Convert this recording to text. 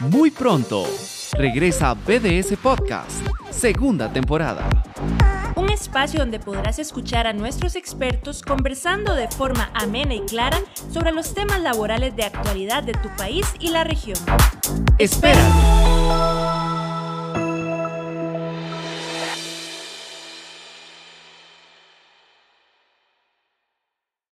Muy pronto, regresa BDS Podcast, segunda temporada. Un espacio donde podrás escuchar a nuestros expertos conversando de forma amena y clara sobre los temas laborales de actualidad de tu país y la región. Espera.